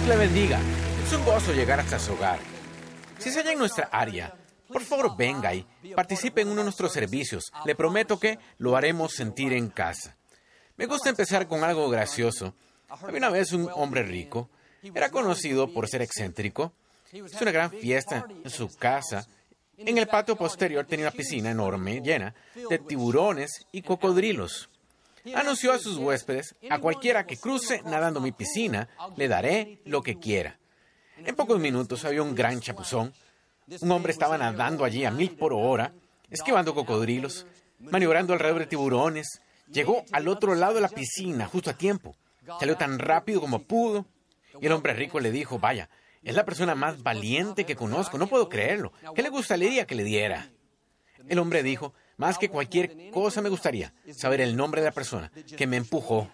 Dios le bendiga. Es un gozo llegar hasta su hogar. Si se halla en nuestra área, por favor venga y participe en uno de nuestros servicios. Le prometo que lo haremos sentir en casa. Me gusta empezar con algo gracioso. Había una vez un hombre rico. Era conocido por ser excéntrico. Hizo una gran fiesta en su casa. En el patio posterior tenía una piscina enorme llena de tiburones y cocodrilos. Anunció a sus huéspedes, a cualquiera que cruce nadando mi piscina, le daré lo que quiera. En pocos minutos había un gran chapuzón. Un hombre estaba nadando allí a mil por hora, esquivando cocodrilos, maniobrando alrededor de tiburones. Llegó al otro lado de la piscina justo a tiempo. Salió tan rápido como pudo. Y el hombre rico le dijo, vaya, es la persona más valiente que conozco, no puedo creerlo. ¿Qué le gustaría que le diera? El hombre dijo, más que cualquier cosa me gustaría saber el nombre de la persona que me empujó.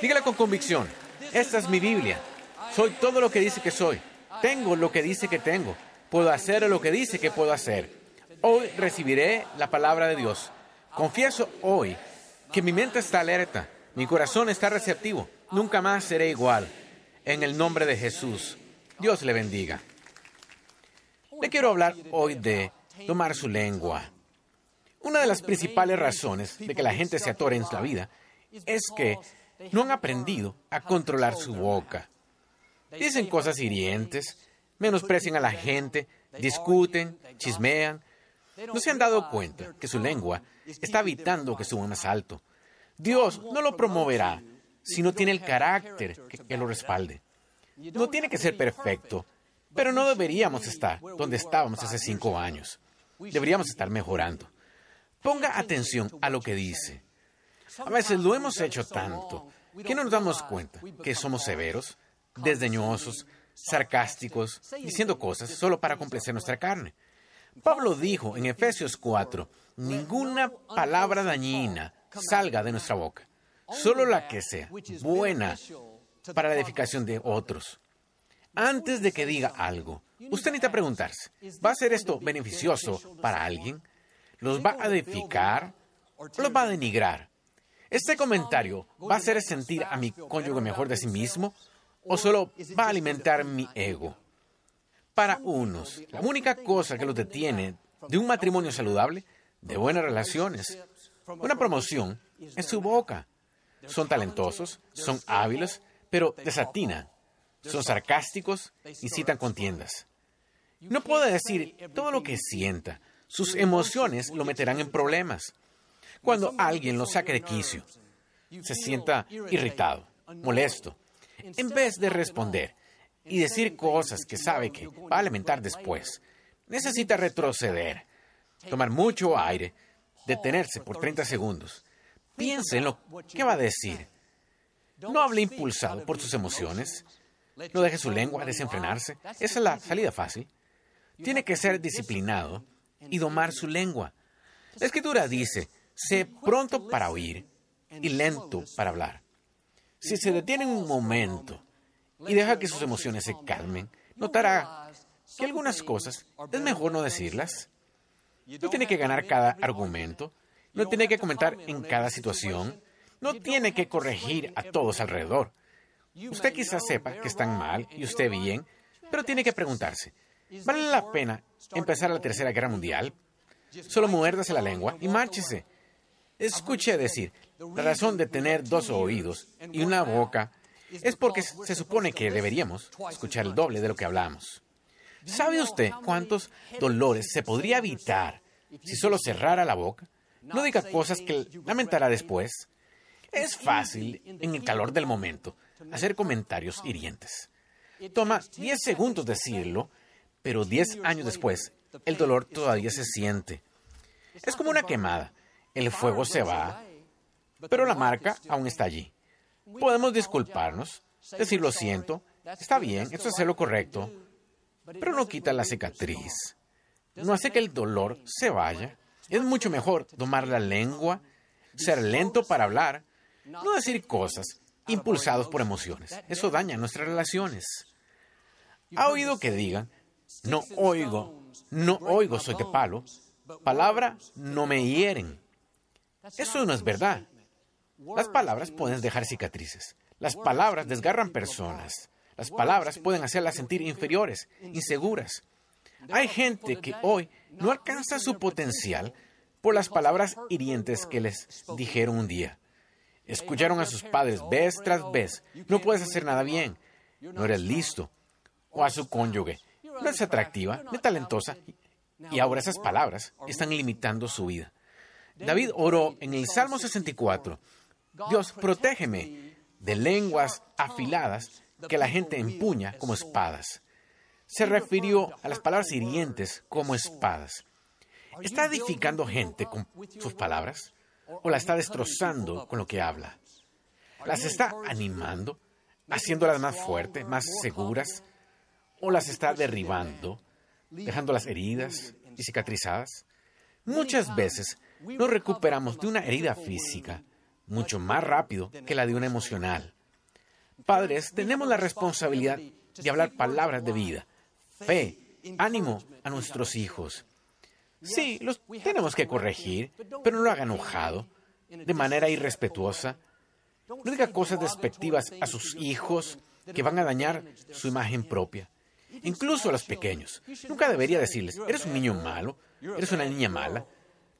Dígale con convicción, esta es mi Biblia. Soy todo lo que dice que soy. Tengo lo que dice que tengo. Puedo hacer lo que dice que puedo hacer. Hoy recibiré la palabra de Dios. Confieso hoy que mi mente está alerta, mi corazón está receptivo. Nunca más seré igual. En el nombre de Jesús. Dios le bendiga. Le quiero hablar hoy de tomar su lengua. Una de las principales razones de que la gente se atore en la vida es que no han aprendido a controlar su boca. Dicen cosas hirientes, menosprecian a la gente, discuten, chismean. No se han dado cuenta que su lengua está evitando que suba más alto. Dios no lo promoverá si no tiene el carácter que, que lo respalde. No tiene que ser perfecto, pero no deberíamos estar donde estábamos hace cinco años. Deberíamos estar mejorando. Ponga atención a lo que dice. A veces lo hemos hecho tanto que no nos damos cuenta que somos severos, desdeñosos, sarcásticos, diciendo cosas solo para complacer nuestra carne. Pablo dijo en Efesios 4, ninguna palabra dañina salga de nuestra boca, solo la que sea buena para la edificación de otros. Antes de que diga algo, usted necesita preguntarse, ¿va a ser esto beneficioso para alguien? ¿Los va a edificar o los va a denigrar? ¿Este comentario va a hacer sentir a mi cónyuge mejor de sí mismo o solo va a alimentar mi ego? Para unos, la única cosa que los detiene de un matrimonio saludable, de buenas relaciones, una promoción, es su boca. Son talentosos, son hábiles, pero desatinan son sarcásticos y citan contiendas. No puede decir todo lo que sienta. Sus emociones lo meterán en problemas. Cuando alguien lo saque de quicio, se sienta irritado, molesto, en vez de responder y decir cosas que sabe que va a lamentar después, necesita retroceder, tomar mucho aire, detenerse por 30 segundos. Piense en lo que va a decir. No hable impulsado por sus emociones. No deje su lengua desenfrenarse. Esa es la salida fácil. Tiene que ser disciplinado y domar su lengua. La escritura dice, sé pronto para oír y lento para hablar. Si se detiene un momento y deja que sus emociones se calmen, notará que algunas cosas es mejor no decirlas. No tiene que ganar cada argumento, no tiene que comentar en cada situación, no tiene que corregir a todos alrededor. Usted quizás sepa que están mal y usted bien, pero tiene que preguntarse, ¿vale la pena empezar la Tercera Guerra Mundial? Solo muérdase la lengua y márchese. Escuche decir, la razón de tener dos oídos y una boca es porque se supone que deberíamos escuchar el doble de lo que hablamos. ¿Sabe usted cuántos dolores se podría evitar si solo cerrara la boca? No diga cosas que lamentará después. Es fácil, en el calor del momento, hacer comentarios hirientes. Toma 10 segundos decirlo, pero 10 años después, el dolor todavía se siente. Es como una quemada. El fuego se va, pero la marca aún está allí. Podemos disculparnos, decir lo siento, está bien, esto es lo correcto, pero no quita la cicatriz. No hace que el dolor se vaya. Es mucho mejor tomar la lengua, ser lento para hablar, no decir cosas impulsados por emociones. Eso daña nuestras relaciones. ¿Ha oído que digan, no oigo, no oigo, soy de palo? Palabra no me hieren. Eso no es verdad. Las palabras pueden dejar cicatrices. Las palabras desgarran personas. Las palabras pueden hacerlas sentir inferiores, inseguras. Hay gente que hoy no alcanza su potencial por las palabras hirientes que les dijeron un día. Escucharon a sus padres vez tras vez, no puedes hacer nada bien, no eres listo. O a su cónyuge, no eres atractiva, ni talentosa. Y ahora esas palabras están limitando su vida. David oró en el Salmo 64, Dios, protégeme de lenguas afiladas que la gente empuña como espadas. Se refirió a las palabras hirientes como espadas. ¿Está edificando gente con sus palabras? ¿O la está destrozando con lo que habla? ¿Las está animando? ¿Haciéndolas más fuertes, más seguras? ¿O las está derribando, dejándolas heridas y cicatrizadas? Muchas veces nos recuperamos de una herida física mucho más rápido que la de una emocional. Padres, tenemos la responsabilidad de hablar palabras de vida, fe, ánimo a nuestros hijos. Sí, los tenemos que corregir, pero no lo haga enojado, de manera irrespetuosa. No diga cosas despectivas a sus hijos que van a dañar su imagen propia. Incluso a los pequeños. Nunca debería decirles, eres un niño malo, eres una niña mala.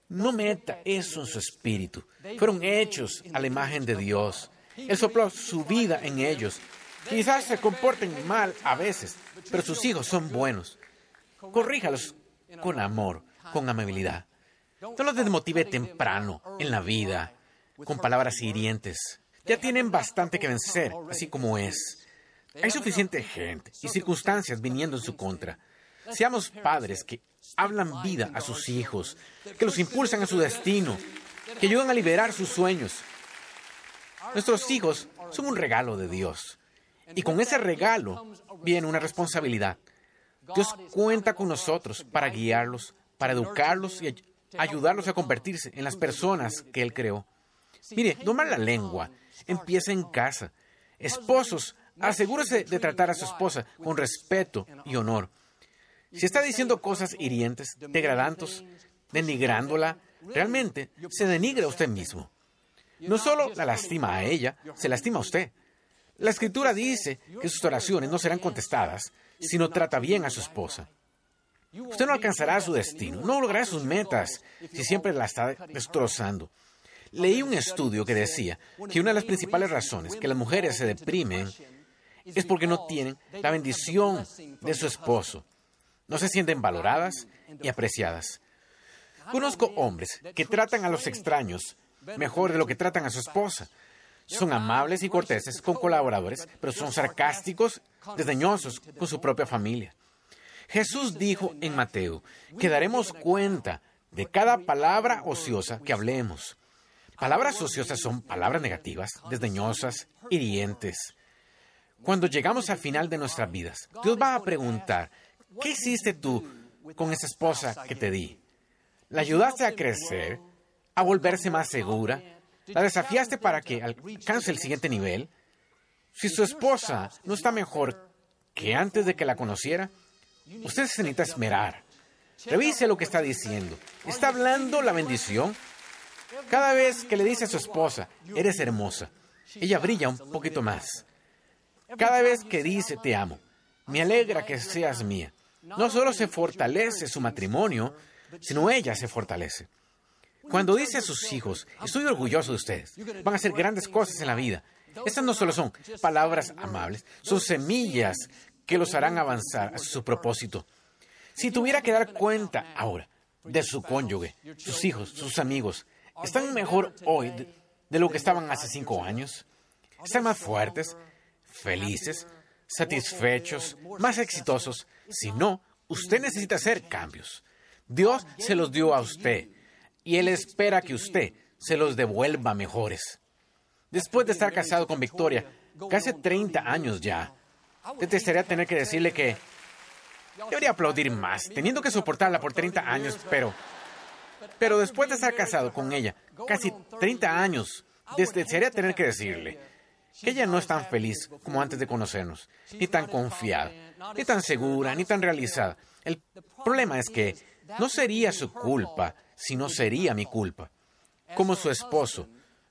No meta eso en su espíritu. Fueron hechos a la imagen de Dios. Él sopló su vida en ellos. Quizás se comporten mal a veces, pero sus hijos son buenos. Corríjalos con amor, con amabilidad. No los desmotive temprano en la vida con palabras hirientes. Ya tienen bastante que vencer, así como es. Hay suficiente gente y circunstancias viniendo en su contra. Seamos padres que hablan vida a sus hijos, que los impulsan a su destino, que ayudan a liberar sus sueños. Nuestros hijos son un regalo de Dios. Y con ese regalo viene una responsabilidad. Dios cuenta con nosotros para guiarlos, para educarlos y ayudarlos a convertirse en las personas que Él creó. Mire, domar la lengua empieza en casa. Esposos, asegúrese de tratar a su esposa con respeto y honor. Si está diciendo cosas hirientes, degradantes, denigrándola, realmente se denigra a usted mismo. No solo la lastima a ella, se lastima a usted. La escritura dice que sus oraciones no serán contestadas si no trata bien a su esposa. Usted no alcanzará su destino, no logrará sus metas si siempre la está destrozando. Leí un estudio que decía que una de las principales razones que las mujeres se deprimen es porque no tienen la bendición de su esposo no se sienten valoradas y apreciadas. Conozco hombres que tratan a los extraños mejor de lo que tratan a su esposa. Son amables y corteses con colaboradores, pero son sarcásticos, desdeñosos con su propia familia. Jesús dijo en Mateo que daremos cuenta de cada palabra ociosa que hablemos. Palabras ociosas son palabras negativas, desdeñosas, hirientes. Cuando llegamos al final de nuestras vidas, Dios va a preguntar ¿Qué hiciste tú con esa esposa que te di? ¿La ayudaste a crecer, a volverse más segura? ¿La desafiaste para que alcance el siguiente nivel? Si su esposa no está mejor que antes de que la conociera, usted se necesita esmerar. Revise lo que está diciendo. ¿Está hablando la bendición? Cada vez que le dice a su esposa, eres hermosa, ella brilla un poquito más. Cada vez que dice, te amo, me alegra que seas mía no solo se fortalece su matrimonio, sino ella se fortalece. Cuando dice a sus hijos, estoy orgulloso de ustedes, van a hacer grandes cosas en la vida. Estas no solo son palabras amables, son semillas que los harán avanzar a su propósito. Si tuviera que dar cuenta ahora de su cónyuge, sus hijos, sus amigos, ¿están mejor hoy de, de lo que estaban hace cinco años? ¿Están más fuertes, felices, satisfechos, más exitosos? Si no, usted necesita hacer cambios. Dios se los dio a usted y Él espera que usted se los devuelva mejores. Después de estar casado con Victoria, casi 30 años ya, detestaría tener que decirle que debería aplaudir más, teniendo que soportarla por 30 años, pero... Pero después de estar casado con ella, casi 30 años, desearía tener que decirle que ella no es tan feliz como antes de conocernos, ni tan confiada, ni tan segura, ni tan realizada. El problema es que no sería su culpa, sino sería mi culpa. Como su esposo,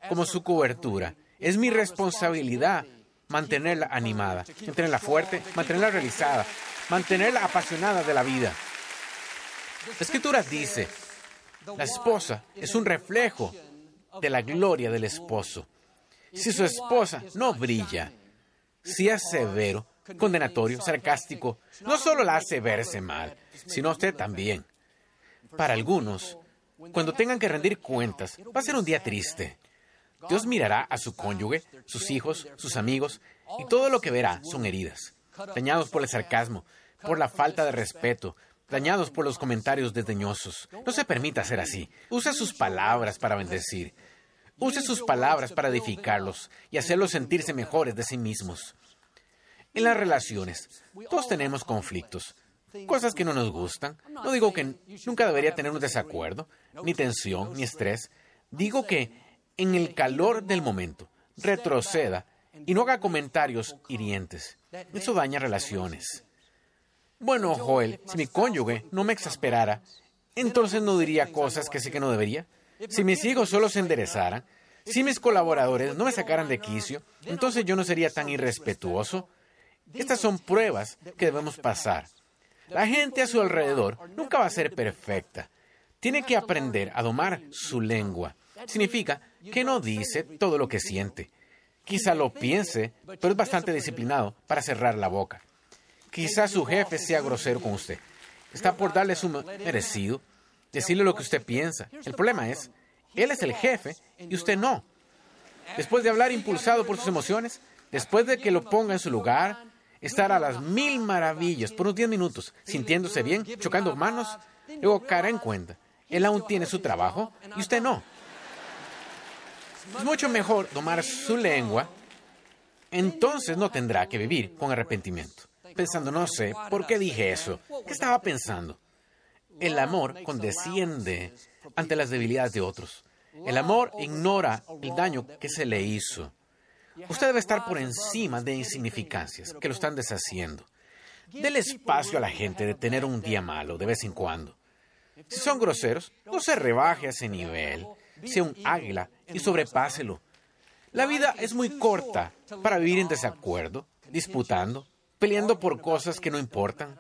como su cobertura, es mi responsabilidad mantenerla animada, mantenerla fuerte, mantenerla realizada, mantenerla apasionada de la vida. La escritura dice, la esposa es un reflejo de la gloria del esposo. Si su esposa no brilla, si es severo, condenatorio, sarcástico, no solo la hace verse mal, sino usted también. Para algunos, cuando tengan que rendir cuentas, va a ser un día triste. Dios mirará a su cónyuge, sus hijos, sus amigos, y todo lo que verá son heridas, dañados por el sarcasmo, por la falta de respeto, dañados por los comentarios desdeñosos. No se permita ser así. Use sus palabras para bendecir. Use sus palabras para edificarlos y hacerlos sentirse mejores de sí mismos. En las relaciones, todos tenemos conflictos, cosas que no nos gustan. No digo que nunca debería tener un desacuerdo, ni tensión, ni estrés. Digo que en el calor del momento, retroceda y no haga comentarios hirientes. Eso daña relaciones. Bueno, Joel, si mi cónyuge no me exasperara, entonces no diría cosas que sé que no debería. Si mis hijos solo se enderezaran, si mis colaboradores no me sacaran de quicio, entonces yo no sería tan irrespetuoso. Estas son pruebas que debemos pasar. La gente a su alrededor nunca va a ser perfecta. Tiene que aprender a domar su lengua. Significa que no dice todo lo que siente. Quizá lo piense, pero es bastante disciplinado para cerrar la boca. Quizá su jefe sea grosero con usted. Está por darle su merecido, decirle lo que usted piensa. El problema es, él es el jefe y usted no. Después de hablar impulsado por sus emociones, después de que lo ponga en su lugar, estar a las mil maravillas por unos diez minutos, sintiéndose bien, chocando manos, luego caerá en cuenta. Él aún tiene su trabajo y usted no. Es mucho mejor domar su lengua, entonces no tendrá que vivir con arrepentimiento. Pensando, no sé, ¿por qué dije eso? ¿Qué estaba pensando? El amor condesciende ante las debilidades de otros. El amor ignora el daño que se le hizo. Usted debe estar por encima de insignificancias que lo están deshaciendo. Dele espacio a la gente de tener un día malo de vez en cuando. Si son groseros, no se rebaje a ese nivel. Sea un águila y sobrepáselo. La vida es muy corta para vivir en desacuerdo, disputando, peleando por cosas que no importan.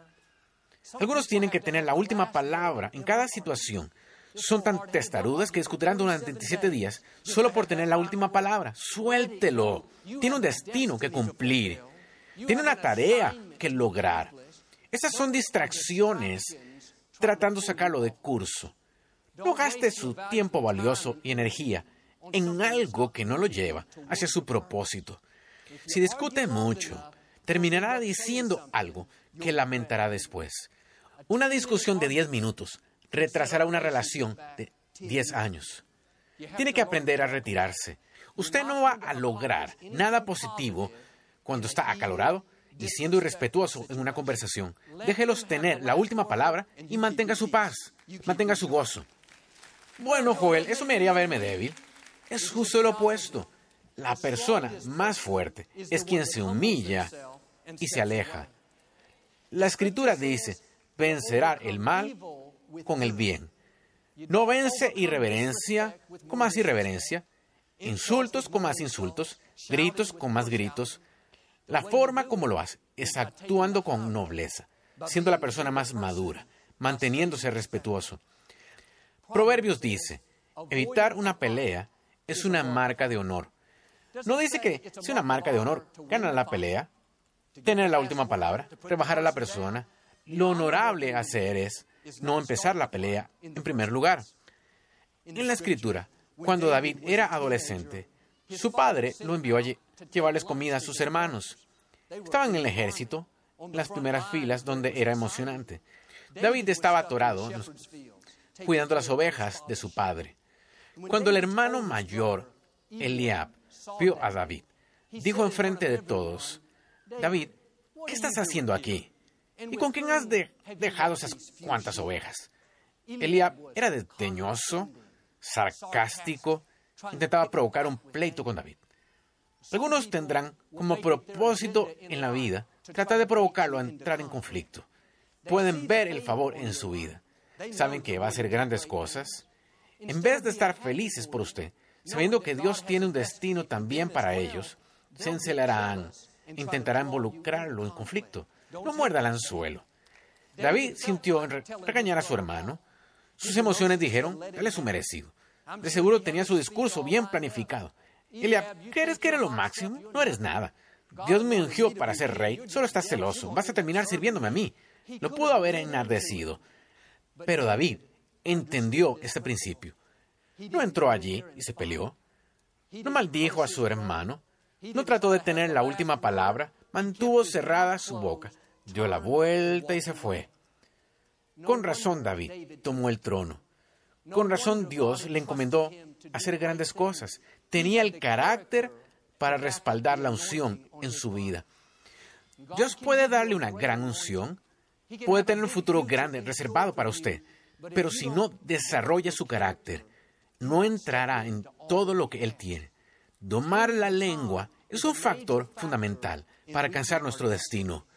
Algunos tienen que tener la última palabra en cada situación son tan testarudas que discutirán durante 27 días solo por tener la última palabra. Suéltelo. Tiene un destino que cumplir. Tiene una tarea que lograr. Esas son distracciones tratando de sacarlo de curso. No gaste su tiempo valioso y energía en algo que no lo lleva hacia su propósito. Si discute mucho, terminará diciendo algo que lamentará después. Una discusión de 10 minutos retrasará una relación de 10 años. Tiene que aprender a retirarse. Usted no va a lograr nada positivo cuando está acalorado y siendo irrespetuoso en una conversación. Déjelos tener la última palabra y mantenga su paz, mantenga su gozo. Bueno, Joel, eso me haría verme débil. Es justo lo opuesto. La persona más fuerte es quien se humilla y se aleja. La escritura dice, vencerá el mal con el bien. No vence irreverencia con más irreverencia, insultos con más insultos, gritos con más gritos. La forma como lo hace es actuando con nobleza, siendo la persona más madura, manteniéndose respetuoso. Proverbios dice, evitar una pelea es una marca de honor. No dice que si una marca de honor, ganar la pelea, tener la última palabra, rebajar a la persona. Lo honorable hacer es no empezar la pelea en primer lugar. En la escritura, cuando David era adolescente, su padre lo envió a llevarles comida a sus hermanos. Estaban en el ejército, en las primeras filas, donde era emocionante. David estaba atorado cuidando las ovejas de su padre. Cuando el hermano mayor, Eliab, vio a David, dijo enfrente de todos, David, ¿qué estás haciendo aquí? ¿Y con quién has dejado esas cuantas ovejas? Eliab era desdeñoso, sarcástico, intentaba provocar un pleito con David. Algunos tendrán como propósito en la vida tratar de provocarlo a entrar en conflicto. Pueden ver el favor en su vida. Saben que va a hacer grandes cosas. En vez de estar felices por usted, sabiendo que Dios tiene un destino también para ellos, se encelarán, intentarán involucrarlo en conflicto. No muerda el anzuelo. David sintió regañar a su hermano. Sus emociones dijeron, él es su merecido. De seguro tenía su discurso bien planificado. Elia, ¿crees que era lo máximo? No eres nada. Dios me ungió para ser rey. Solo estás celoso. Vas a terminar sirviéndome a mí. Lo pudo haber enardecido. Pero David entendió este principio. No entró allí y se peleó. No maldijo a su hermano. No trató de tener la última palabra. Mantuvo cerrada su boca. Dio la vuelta y se fue. Con razón David tomó el trono. Con razón Dios le encomendó hacer grandes cosas. Tenía el carácter para respaldar la unción en su vida. Dios puede darle una gran unción, puede tener un futuro grande reservado para usted, pero si no desarrolla su carácter, no entrará en todo lo que Él tiene. Domar la lengua es un factor fundamental para alcanzar nuestro destino,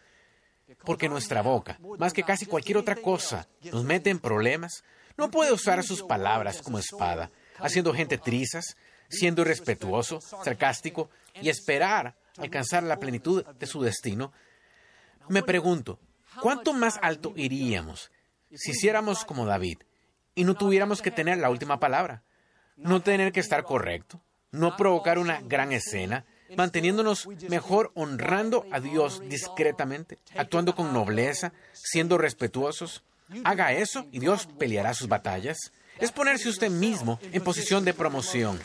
porque nuestra boca, más que casi cualquier otra cosa, nos mete en problemas. No puede usar sus palabras como espada, haciendo gente trizas, siendo irrespetuoso, sarcástico y esperar alcanzar la plenitud de su destino. Me pregunto, ¿cuánto más alto iríamos si hiciéramos como David y no tuviéramos que tener la última palabra? No tener que estar correcto, no provocar una gran escena, manteniéndonos mejor honrando a Dios discretamente, actuando con nobleza, siendo respetuosos. Haga eso y Dios peleará sus batallas. Es ponerse usted mismo en posición de promoción.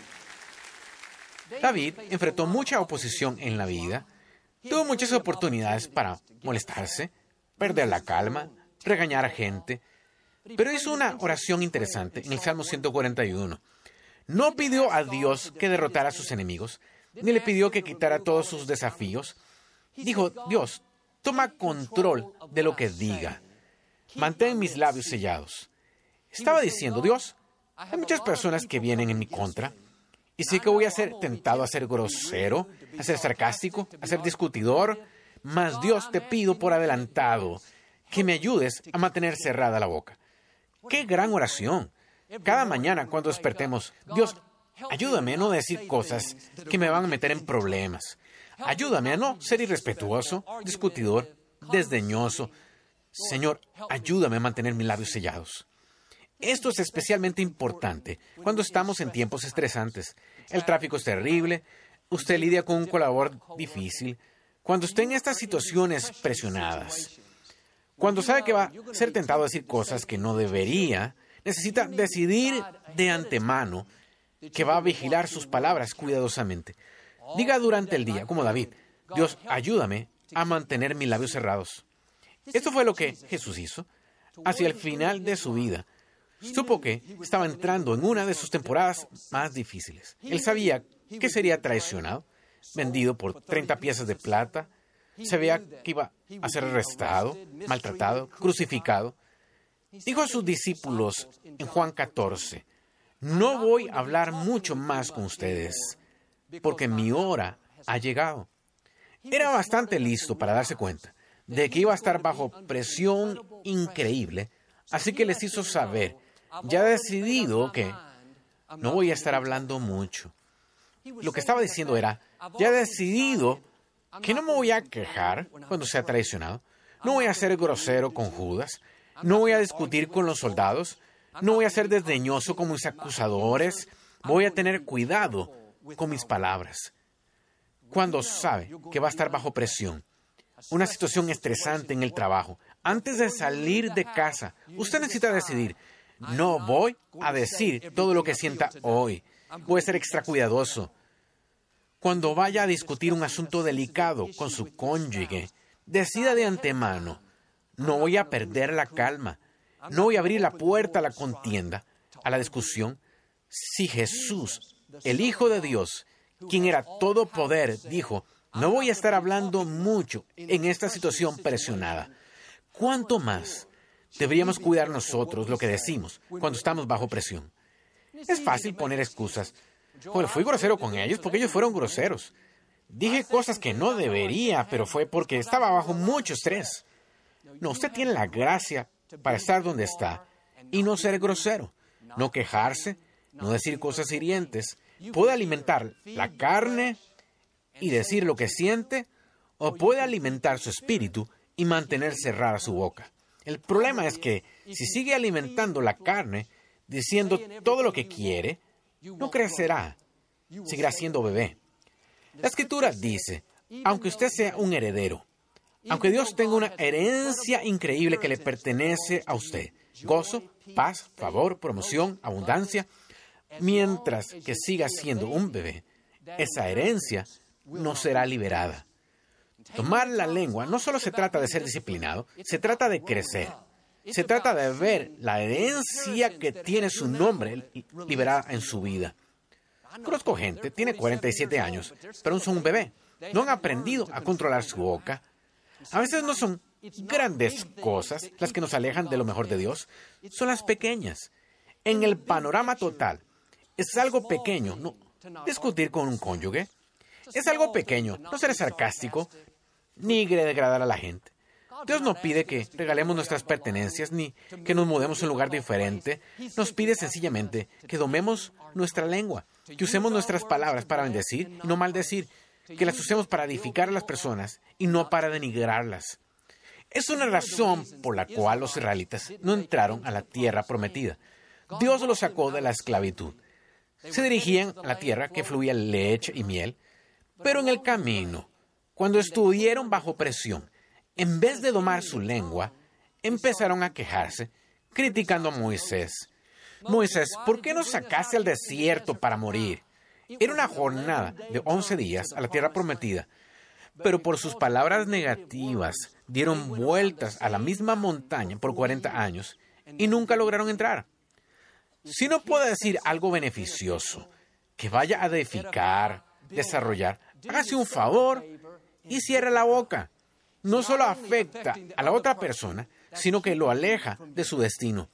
David enfrentó mucha oposición en la vida, tuvo muchas oportunidades para molestarse, perder la calma, regañar a gente, pero hizo una oración interesante en el Salmo 141. No pidió a Dios que derrotara a sus enemigos, ni le pidió que quitara todos sus desafíos. Dijo, Dios, toma control de lo que diga. Mantén mis labios sellados. Estaba diciendo, Dios, hay muchas personas que vienen en mi contra, y sé que voy a ser tentado a ser grosero, a ser sarcástico, a ser discutidor, mas Dios te pido por adelantado que me ayudes a mantener cerrada la boca. ¡Qué gran oración! Cada mañana cuando despertemos, Dios, ayúdame a no decir cosas que me van a meter en problemas. Ayúdame a no ser irrespetuoso, discutidor, desdeñoso. Señor, ayúdame a mantener mis labios sellados. Esto es especialmente importante cuando estamos en tiempos estresantes. El tráfico es terrible, usted lidia con un colaborador difícil, cuando esté en estas situaciones presionadas, cuando sabe que va a ser tentado a decir cosas que no debería, necesita decidir de antemano que va a vigilar sus palabras cuidadosamente. Diga durante el día, como David, Dios, ayúdame a mantener mis labios cerrados. Esto fue lo que Jesús hizo. Hacia el final de su vida, Supo que estaba entrando en una de sus temporadas más difíciles. Él sabía que sería traicionado, vendido por 30 piezas de plata, sabía que iba a ser arrestado, maltratado, crucificado. Dijo a sus discípulos en Juan 14, no voy a hablar mucho más con ustedes, porque mi hora ha llegado. Era bastante listo para darse cuenta de que iba a estar bajo presión increíble, así que les hizo saber ya he decidido que no voy a estar hablando mucho. Lo que estaba diciendo era, ya he decidido que no me voy a quejar cuando sea traicionado, no voy a ser grosero con Judas, no voy a discutir con los soldados, no voy a ser desdeñoso con mis acusadores, voy a tener cuidado con mis palabras. Cuando sabe que va a estar bajo presión, una situación estresante en el trabajo, antes de salir de casa, usted necesita decidir, no voy a decir todo lo que sienta hoy. Voy a ser extra cuidadoso. Cuando vaya a discutir un asunto delicado con su cónyuge, decida de antemano, no voy a perder la calma, no voy a abrir la puerta a la contienda, a la discusión. Si Jesús, el Hijo de Dios, quien era todo poder, dijo, no voy a estar hablando mucho en esta situación presionada. ¿Cuánto más Deberíamos cuidar nosotros lo que decimos cuando estamos bajo presión. Es fácil poner excusas. Bueno, fui grosero con ellos porque ellos fueron groseros. Dije cosas que no debería, pero fue porque estaba bajo mucho estrés. No, usted tiene la gracia para estar donde está y no ser grosero, no quejarse, no decir cosas hirientes. Puede alimentar la carne y decir lo que siente, o puede alimentar su espíritu y mantener cerrada su boca. El problema es que si sigue alimentando la carne, diciendo todo lo que quiere, no crecerá, seguirá siendo bebé. La escritura dice, aunque usted sea un heredero, aunque Dios tenga una herencia increíble que le pertenece a usted, gozo, paz, favor, promoción, abundancia, mientras que siga siendo un bebé, esa herencia no será liberada. Tomar la lengua no solo se trata de ser disciplinado, se trata de crecer. Se trata de ver la herencia que tiene su nombre liberada en su vida. Conozco gente, tiene 47 años, pero son un bebé. No han aprendido a controlar su boca. A veces no son grandes cosas las que nos alejan de lo mejor de Dios, son las pequeñas. En el panorama total, es algo pequeño, no discutir con un cónyuge. Es algo pequeño, no ser sarcástico, ni degradar a la gente. Dios no pide que regalemos nuestras pertenencias ni que nos mudemos a un lugar diferente. Nos pide sencillamente que domemos nuestra lengua, que usemos nuestras palabras para bendecir y no maldecir, que las usemos para edificar a las personas y no para denigrarlas. Es una razón por la cual los israelitas no entraron a la tierra prometida. Dios los sacó de la esclavitud. Se dirigían a la tierra que fluía leche y miel, pero en el camino, cuando estuvieron bajo presión, en vez de domar su lengua, empezaron a quejarse, criticando a Moisés. Moisés, ¿por qué nos sacaste al desierto para morir? Era una jornada de 11 días a la tierra prometida, pero por sus palabras negativas dieron vueltas a la misma montaña por 40 años y nunca lograron entrar. Si no puede decir algo beneficioso, que vaya a edificar, desarrollar, hágase un favor y cierre la boca. No solo afecta a la otra persona, sino que lo aleja de su destino.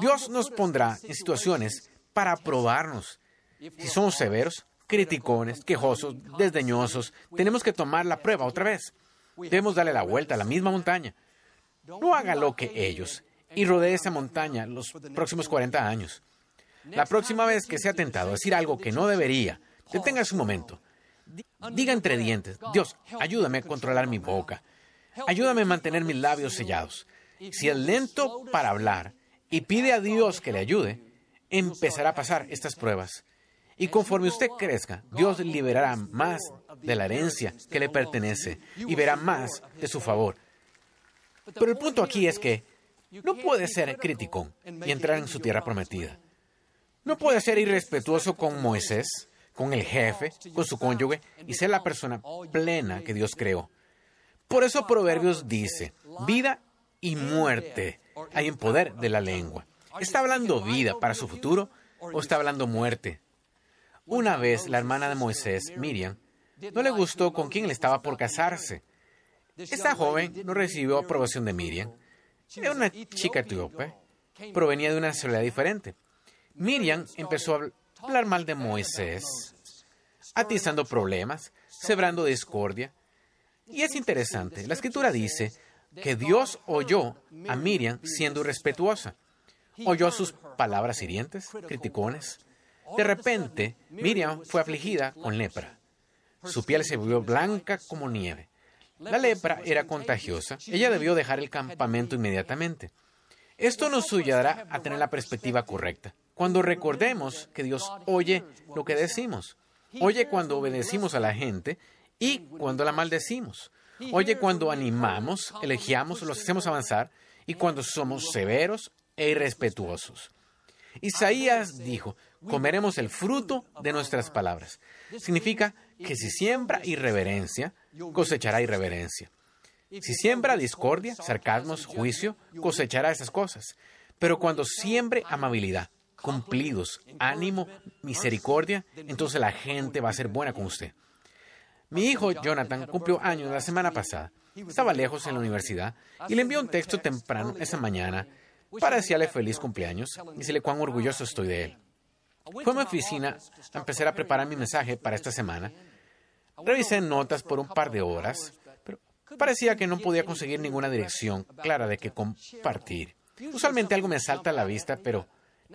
Dios nos pondrá en situaciones para probarnos. Si somos severos, criticones, quejosos, desdeñosos, tenemos que tomar la prueba otra vez. Debemos darle la vuelta a la misma montaña. No haga lo que ellos y rodee esa montaña los próximos 40 años. La próxima vez que sea tentado a decir algo que no debería, detenga su momento. Diga entre dientes, Dios, ayúdame a controlar mi boca. Ayúdame a mantener mis labios sellados. Si es lento para hablar y pide a Dios que le ayude, empezará a pasar estas pruebas. Y conforme usted crezca, Dios liberará más de la herencia que le pertenece y verá más de su favor. Pero el punto aquí es que no puede ser crítico y entrar en su tierra prometida. No puede ser irrespetuoso con Moisés, con el jefe, con su cónyuge y ser la persona plena que Dios creó. Por eso Proverbios dice, vida y muerte hay en poder de la lengua. ¿Está hablando vida para su futuro o está hablando muerte? Una vez la hermana de Moisés, Miriam, no le gustó con quién le estaba por casarse. Esta joven no recibió aprobación de Miriam era una chica etíope, provenía de una nacionalidad diferente. Miriam empezó a hablar mal de Moisés, atizando problemas, sembrando discordia. Y es interesante, la escritura dice que Dios oyó a Miriam siendo respetuosa. Oyó sus palabras hirientes, criticones. De repente, Miriam fue afligida con lepra. Su piel se volvió blanca como nieve. La lepra era contagiosa. Ella debió dejar el campamento inmediatamente. Esto nos ayudará a tener la perspectiva correcta. Cuando recordemos que Dios oye lo que decimos, oye cuando obedecimos a la gente y cuando la maldecimos, oye cuando animamos, elogiamos, los hacemos avanzar y cuando somos severos e irrespetuosos. Isaías dijo, comeremos el fruto de nuestras palabras. Significa que si siembra irreverencia, cosechará irreverencia. Si siembra discordia, sarcasmos, juicio, cosechará esas cosas. Pero cuando siembre amabilidad, cumplidos, ánimo, misericordia, entonces la gente va a ser buena con usted. Mi hijo Jonathan cumplió años la semana pasada. Estaba lejos en la universidad y le envió un texto temprano esa mañana para feliz cumpleaños y decirle cuán orgulloso estoy de él. Fue a mi oficina a empezar a preparar mi mensaje para esta semana. Revisé notas por un par de horas, pero parecía que no podía conseguir ninguna dirección clara de qué compartir. Usualmente algo me salta a la vista, pero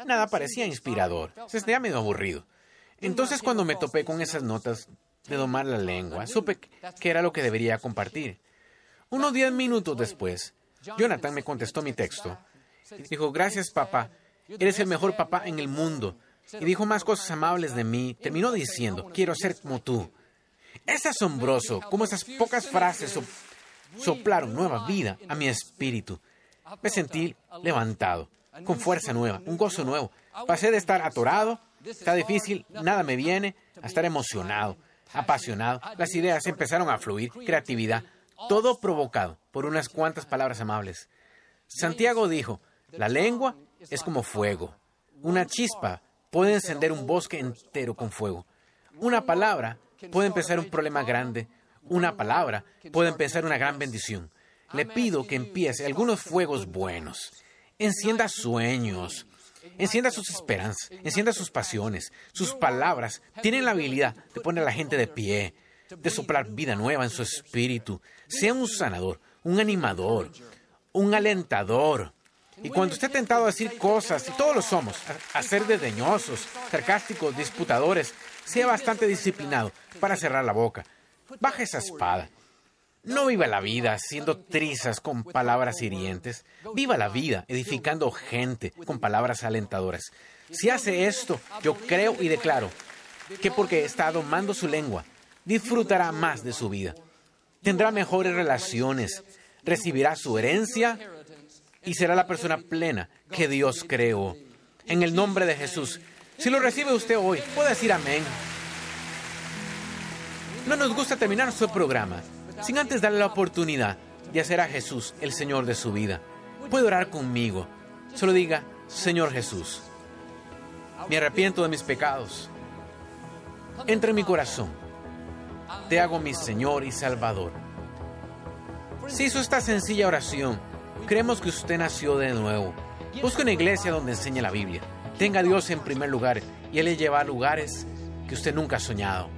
nada parecía inspirador. Se sentía medio aburrido. Entonces, cuando me topé con esas notas, de domar la lengua. Supe que era lo que debería compartir. Unos diez minutos después, Jonathan me contestó mi texto. Dijo, gracias papá, eres el mejor papá en el mundo. Y dijo más cosas amables de mí. Terminó diciendo, quiero ser como tú. Es asombroso cómo esas pocas frases soplaron nueva vida a mi espíritu. Me sentí levantado, con fuerza nueva, un gozo nuevo. Pasé de estar atorado, está difícil, nada me viene, a estar emocionado, apasionado. Las ideas empezaron a fluir, creatividad, todo provocado por unas cuantas palabras amables. Santiago dijo, la lengua es como fuego. Una chispa puede encender un bosque entero con fuego. Una palabra puede empezar un problema grande. Una palabra puede empezar una gran bendición. Le pido que empiece algunos fuegos buenos. Encienda sueños. Encienda sus esperanzas. Encienda sus pasiones. Sus palabras tienen la habilidad de poner a la gente de pie, de soplar vida nueva en su espíritu. Sea un sanador, un animador, un alentador. Y cuando esté tentado a decir cosas, y todos lo somos, a, ser desdeñosos, sarcásticos, disputadores, sea bastante disciplinado para cerrar la boca. Baja esa espada. No viva la vida haciendo trizas con palabras hirientes. Viva la vida edificando gente con palabras alentadoras. Si hace esto, yo creo y declaro que porque está domando su lengua, disfrutará más de su vida. Tendrá mejores relaciones, recibirá su herencia y será la persona plena que Dios creó. En el nombre de Jesús. Si lo recibe usted hoy, puede decir amén. No nos gusta terminar nuestro programa sin antes darle la oportunidad de hacer a Jesús el Señor de su vida. Puede orar conmigo. Solo diga, Señor Jesús, me arrepiento de mis pecados. Entra en mi corazón. Te hago mi Señor y Salvador. Si hizo esta sencilla oración, creemos que usted nació de nuevo. Busque una iglesia donde enseñe la Biblia. Tenga a Dios en primer lugar y Él le lleva a lugares que usted nunca ha soñado.